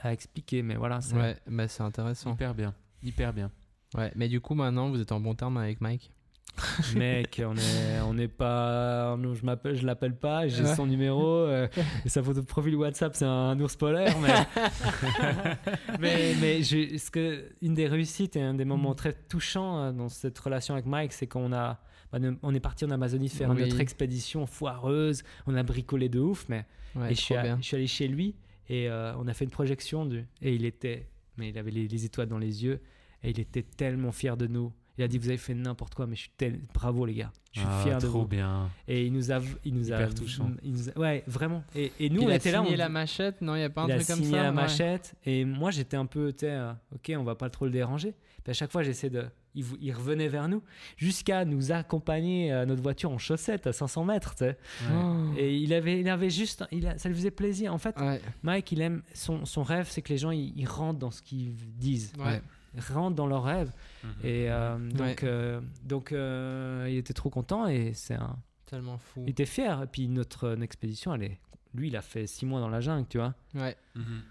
à, expliquer, mais voilà. C'est ouais, mais c'est intéressant. Hyper bien, hyper bien. Ouais, mais du coup, maintenant, vous êtes en bon terme avec Mike? Mec, on est, on n'est pas. Je m'appelle, je l'appelle pas, j'ai son numéro. Euh, et sa photo de profil WhatsApp, c'est un ours polaire. Mais, mais, mais ce que, une des réussites et un des moments très touchants euh, dans cette relation avec Mike, c'est qu'on a. Bah, on est parti en Amazonie faire notre expédition foireuse. On a bricolé de ouf, mais. et je suis, je suis, allé chez lui et euh, on a fait une projection. Du, et il était. Mais il avait les, les étoiles dans les yeux. Et il était tellement fier de nous. Il a dit vous avez fait n'importe quoi, mais je suis tel... bravo les gars, je suis ah, fier de vous. Trop bien. Et il nous a, il nous a, touchant. ouais, vraiment. Et, et nous il on était là. Il a signé la machette, non, il y a pas un truc comme ça. Il a signé la machette, et moi j'étais un peu, tu euh, ok, on va pas trop le déranger. Puis à chaque fois j'essaie de, il, il, revenait vers nous jusqu'à nous accompagner à notre voiture en chaussettes à 500 mètres. Oh. Et il avait, il avait juste, il a, ça lui faisait plaisir. En fait, Mike, il aime son, son rêve, c'est que les gens ils, rentrent dans ce qu'ils disent. Ouais rentrent dans leurs rêves. Mhm. Et euh, donc, euh, donc euh, il était trop content et c'est un. Tellement fou. Il était fier. Et puis notre, expédition, elle est... lui, il a fait six mois dans la jungle, tu vois. Ouais. Mhm.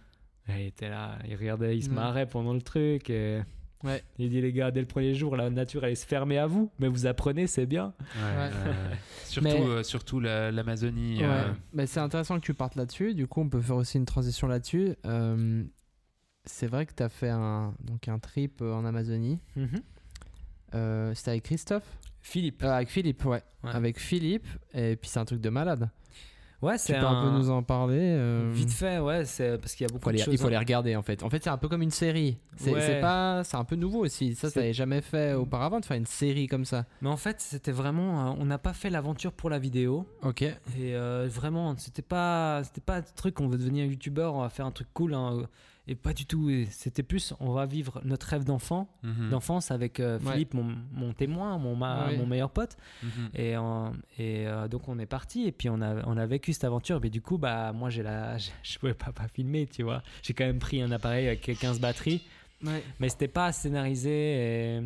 il était là, il regardait, il se marrait pendant le truc. Et... Ouais. Il dit les gars, dès le premier jour, la nature allait se fermer à vous, mais vous apprenez, c'est bien. Ouais, surtout, surtout l'Amazonie. mais c'est intéressant que tu partes là-dessus. Du coup, on peut faire aussi une transition là-dessus c'est vrai que tu as fait un, donc un trip euh, en Amazonie. Mhm. Euh, c'était avec Christophe? Philippe. Euh, avec Philippe, ouais. Avec Philippe, et puis c'est un truc de malade. Ouais, c'est Tu peux un... peu nous en parler Vite fait, ouais, c'est parce qu'il y a beaucoup de choses. Il faut les regarder en fait. En fait, c'est un peu comme une série. C'est pas, c'est un peu nouveau aussi. Ça, ça n'avait jamais fait auparavant de faire une série comme ça. Mais en fait, c'était vraiment, on n'a pas fait l'aventure pour la vidéo. Ok. Et vraiment, c'était pas, c'était pas un truc. On veut devenir youtubeur, on va faire un truc cool. Hein. Et pas du tout. C'était plus, on va vivre notre rêve d'enfant, mhm. d'enfance avec euh, Philippe, mon, mon, témoin, mon, mon meilleur pote. Mhm. Et, et euh, donc on est parti et puis on a, on a vécu cette aventure. Mais du coup, bah moi j'ai la, je pouvais pas, pas filmer, tu vois. J'ai quand même pris un appareil avec 15 batteries, mais c'était pas scénarisé. Et,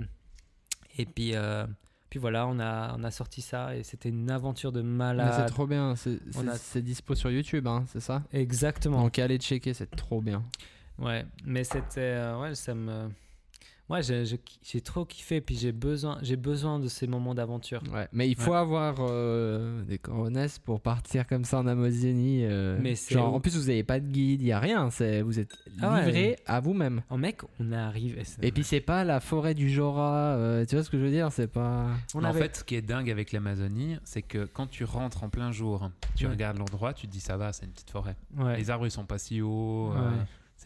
et puis. Euh, puis voilà, on a, on a sorti ça et c'était une aventure de malade. C'est trop bien, c'est dispo sur YouTube, hein, c'est ça? Exactement. Donc allez checker, c'est trop bien. Ouais, mais c'était. Euh, ouais, ça me. Moi, j'ai trop kiffé, puis j'ai besoin, j'ai besoin de ces moments d'aventure. Ouais, mais il faut avoir euh, des coronesses pour partir comme ça en Amazonie. Euh, mais genre, en plus, vous n'avez pas de guide, il n'y a rien. Vous êtes ah livré à vous-même. En mec, on arrive. Et puis, c'est pas la forêt du Jora. tu vois ce que je veux dire C'est pas. On en fait, ce qui est dingue avec l'Amazonie, c'est que quand tu rentres en plein jour, tu regardes l'endroit, tu te dis ça va, c'est une petite forêt. Les arbres, ils sont pas si hauts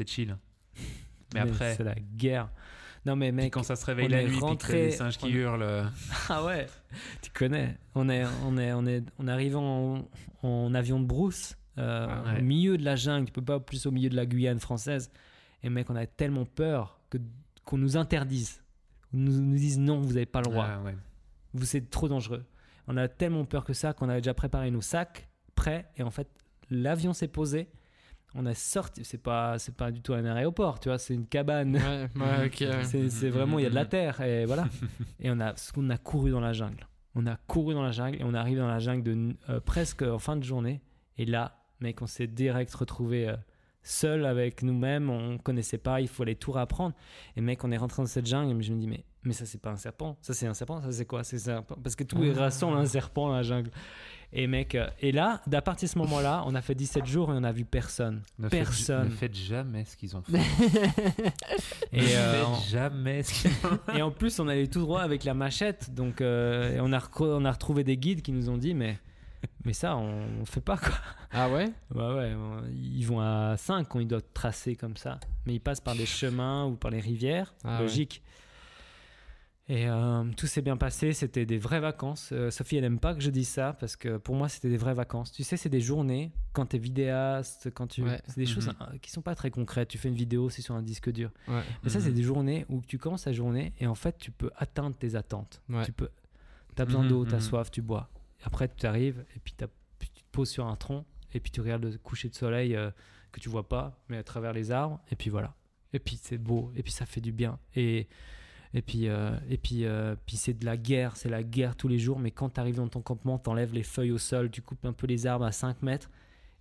c'est chill. Mais, après. C'est la guerre. Non, mais mec. quand ça se réveille la nuit, rentré, des singes qui hurlent. Euh. ah ouais, tu connais. On est, on est, on est, on arrive en, en avion de brousse, euh, ah au milieu de la jungle. Tu peux pas plus au milieu de la Guyane française. Et mec, on a tellement peur que qu'on nous interdise, nous, nous dise non, vous n'avez pas le droit. Ah vous c'est trop dangereux. On a tellement peur que ça qu'on avait déjà préparé nos sacs prêts et en fait l'avion s'est posé on a sorti c'est pas c'est pas du tout un aéroport tu vois c'est une cabane. C'est vraiment il y a de la terre et voilà. Et on a on a couru dans la jungle. On a couru dans la jungle et on arrive dans la jungle de euh, presque en fin de journée. Et là mec on s'est direct retrouvé euh, seul avec nous-mêmes. On connaissait pas il faut aller tout apprendre et mec on est rentré dans cette jungle et je me dis mais mais ça c'est pas un serpent. Ça c'est un serpent ça c'est quoi? C'est parce que tout est rassemble un serpent dans la jungle Et mec, euh, et là, d'à partir de ce moment-là, on a fait 17 jours et on a vu personne. Ne personne. Faites, ne faites jamais ce qu'ils ont fait. et euh, jamais ce Et en plus, on allait tout droit avec la machette. Donc, euh, on, a on a retrouvé des guides qui nous ont dit, mais, mais ça, on, ne fait pas quoi. Ah ouais? Bah ouais, ils vont à 5 quand ils doivent tracer comme ça. Mais ils passent par des chemins ou par les rivières. Ah logique. Et euh, tout s'est bien passé, c'était des vraies vacances. Euh, Sophie, elle n'aime pas que je dise ça parce que pour moi, c'était des vraies vacances. Tu sais, c'est des journées quand tu es vidéaste, quand tu. C'est des choses mhm. qui sont pas très concrètes. Tu fais une vidéo, c'est sur un disque dur. Mais ça, c'est mhm. des journées où tu commences la journée et en fait, tu peux atteindre tes attentes. Tu peux. as besoin d'eau, tu as mhm, soif, tu bois. Après, tu arrives et puis, tu te poses sur un tronc et puis tu regardes le coucher de soleil euh, que tu vois pas, mais à travers les arbres. Et puis voilà. Et puis c'est beau. Et puis ça fait du bien. Et et puis, euh, et puis, euh, puis c'est de la guerre, c'est la guerre tous les jours. Mais quand tu arrives dans ton campement, tu enlèves les feuilles au sol, tu coupes un peu les arbres à 5 mètres.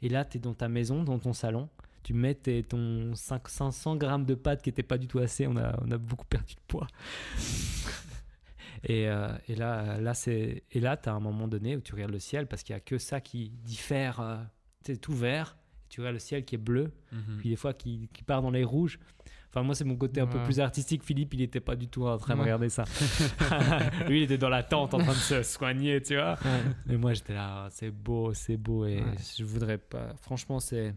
Et là, tu es dans ta maison, dans ton salon. Tu mets ton 500 grammes de pâtes qui n'étaient pas du tout assez. On a, on a beaucoup perdu de poids. et, euh, et, là, là c'est et là, tu as un moment donné où tu regardes le ciel parce qu'il n'y a que ça qui diffère. c'est tout vert. tu regardes le ciel qui est bleu. Mhm. Puis des fois qui, qui part dans les rouges. Enfin, moi, c'est mon côté un peu plus artistique. Philippe, il n'était pas du tout en train de regarder ça. Lui, il était dans la tente en train de se soigner, tu vois. Mais moi, j'étais là, c'est beau, c'est beau. Et je voudrais pas. Franchement, c'est.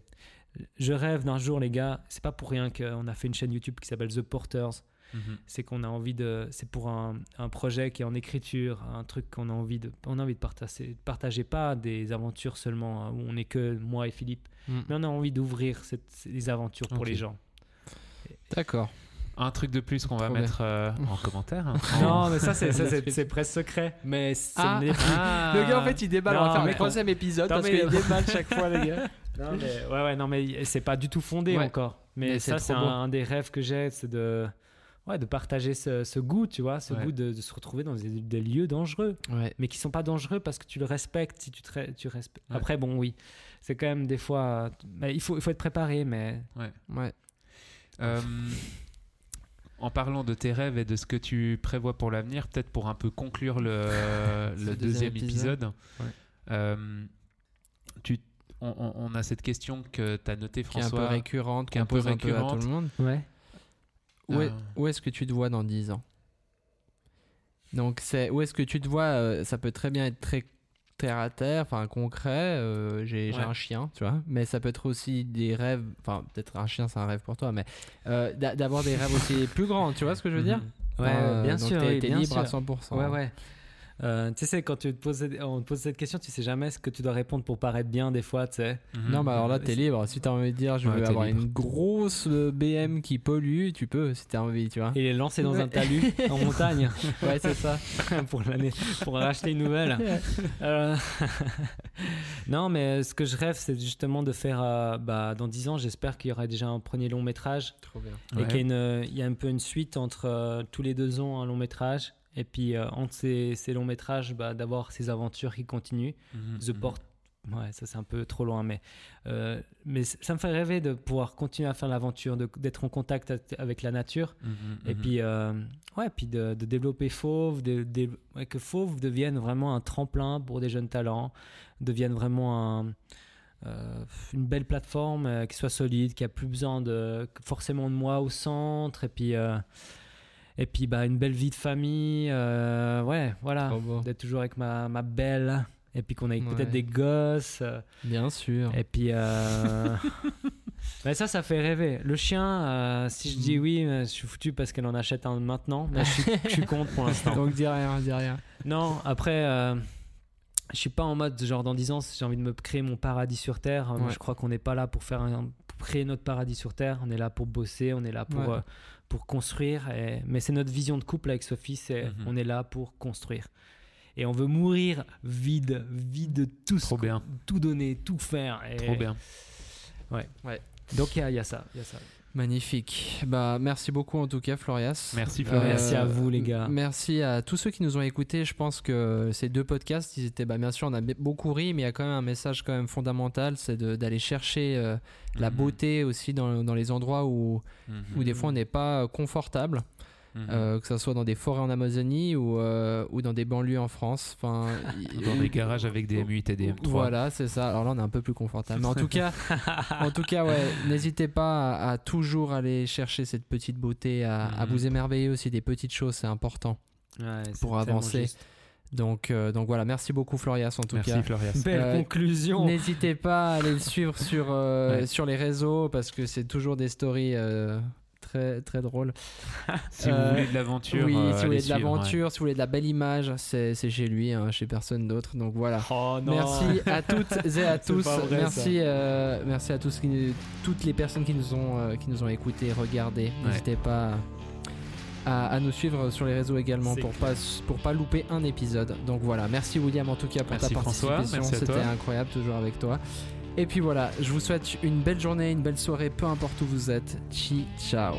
Je rêve d'un jour, les gars. C'est pas pour rien qu'on a fait une chaîne YouTube qui s'appelle The Porters. Mhm. C'est qu'on a envie de. C'est pour un, un, projet qui est en écriture, un truc qu'on a envie de. On a envie de partager. Partager pas des aventures seulement hein, où on est que moi et Philippe, mm. mais on a envie d'ouvrir les aventures pour les gens. D'accord. Un truc de plus qu'on va mettre euh, en commentaire. Hein. Non, mais ça, c'est presque secret. Mais ah. ah. Le gars, en fait, il déballe. on va faire le troisième épisode parce qu'il déballe chaque fois, les gars. Non, mais, ouais, ouais, non, mais c'est pas du tout fondé encore. Mais, ça, c'est un, des rêves que j'ai, c'est de, ouais, de partager ce, goût, tu vois, ce goût de, se retrouver dans des, lieux dangereux. Mais qui sont pas dangereux parce que tu le respectes. Si tu, te, tu respectes. Après, bon, oui. C'est quand même des fois. il, faut, il faut être préparé, mais. Ouais. ouais. Euh, en parlant de tes rêves et de ce que tu prévois pour l'avenir, peut-être pour un peu conclure le, le deuxième, épisode, euh, tu, on, a cette question que tu as notée, François. Qui est un peu récurrente, qui est un peu récurrente. à tout le monde. Ouais. Où, est, euh. est-ce que tu te vois dans 10 ans? Donc, c'est où est-ce que tu te vois? Ça peut très bien être très terre à terre, enfin concret. Euh, j'ai un chien, tu vois. Mais ça peut être aussi des rêves. Enfin, peut-être un chien, c'est un rêve pour toi, mais euh, d'avoir des rêves aussi plus grands. Tu vois ce que je veux dire? Ouais, bien sûr. T'es es libre à 100%. Ouais, ouais. Euh, tu sais, quand tu te poses, on te pose cette question, tu sais jamais ce que tu dois répondre pour paraître bien des fois, tu sais. Mhm. Non, bah alors là, t'es libre. Si t'as envie de dire, je veux avoir une grosse euh, BM qui pollue, tu peux, si t'as envie, tu vois. Et les lancer dans un talus en montagne. Ouais, c'est ça. pour l'année, pour racheter une nouvelle. Euh, non, mais ce que je rêve, c'est justement de faire, bah, dans 10 ans, j'espère qu'il y aura déjà un premier long métrage. Trop bien. Et qu'il y, y, a un peu une suite entre tous les deux ans un long métrage et puis, euh, entre ces, ces, longs métrages, bah, d'avoir ces aventures qui continuent. Mhm, The mhm. Port, ouais, ça c'est un peu trop loin, mais, euh, mais ça me fait rêver de pouvoir continuer à faire l'aventure, d'être en contact avec la nature. Mhm, et puis, euh, ouais, puis de, de, développer Fauve, de, que Fauve devienne vraiment un tremplin pour des jeunes talents, devienne vraiment un. une belle plateforme qui soit solide, qui a plus besoin de forcément de moi au centre, et puis et puis bah, une belle vie de famille, euh, ouais, voilà, d'être toujours avec ma, ma belle, et puis qu'on ait peut-être des gosses. Euh. Bien sûr. Et puis, euh... mais ça, ça fait rêver. Le chien, si je dis mm. oui, je suis foutu parce qu'elle en achète un maintenant. Mais je suis, je suis contre pour l'instant. Donc dis rien, dis rien. Non, après, je suis pas en mode genre dans 10 ans, j'ai envie de me créer mon paradis sur terre. Moi, je crois qu'on n'est pas là pour faire un, pour créer notre paradis sur terre. On est là pour bosser, on est là pour pour construire. mais c'est notre vision de couple avec Sophie, c'est mhm. on est là pour construire. Et on veut mourir vide, vide de tout, Trop bien. tout donner, tout faire. Trop bien. Ouais. ouais. Donc il y, y, a ça, y a ça. Magnifique. Bah, merci beaucoup en tout cas, Florias. Merci, Florias. merci à vous, les gars. Merci à tous ceux qui nous ont écoutés. Je pense que ces deux podcasts, ils étaient, bah, bien sûr, on a beaucoup ri, mais il y a quand même un message quand même fondamental, c'est d'aller chercher euh, la mhm. beauté aussi dans, dans, les endroits où, où des fois on n'est pas confortable. Mhm. que ce soit dans des forêts en Amazonie ou, ou dans des banlieues en France. Enfin, dans des garages avec des M8 et des M3. Voilà, c'est ça. Alors là, on est un peu plus confortable. Mais en tout cas, en tout cas ouais, n'hésitez pas à, toujours aller chercher cette petite beauté, à, à vous émerveiller aussi des petites choses, c'est important pour avancer. Donc, euh, donc voilà, merci beaucoup Florias en tout merci, cas. Florias. Belle euh, conclusion. N'hésitez pas à aller le suivre sur, euh, sur les réseaux parce que c'est toujours des stories très, très drôles. si vous voulez de l'aventure. Oui, si vous voulez de l'aventure, si vous voulez de la belle image, c'est chez lui, hein, chez personne d'autre. Donc voilà. Oh, merci à toutes et à tous. merci, merci à tous qui, toutes les personnes qui nous ont, qui nous ont écoutés, regardés. N'hésitez pas à, nous suivre sur les réseaux également pour pas, pour pas louper un épisode. Donc voilà, merci William en tout cas pour ta participation. C'était incroyable toujours avec toi. Et puis voilà, je vous souhaite une belle journée, une belle soirée, peu importe où vous êtes. Chi, ciao.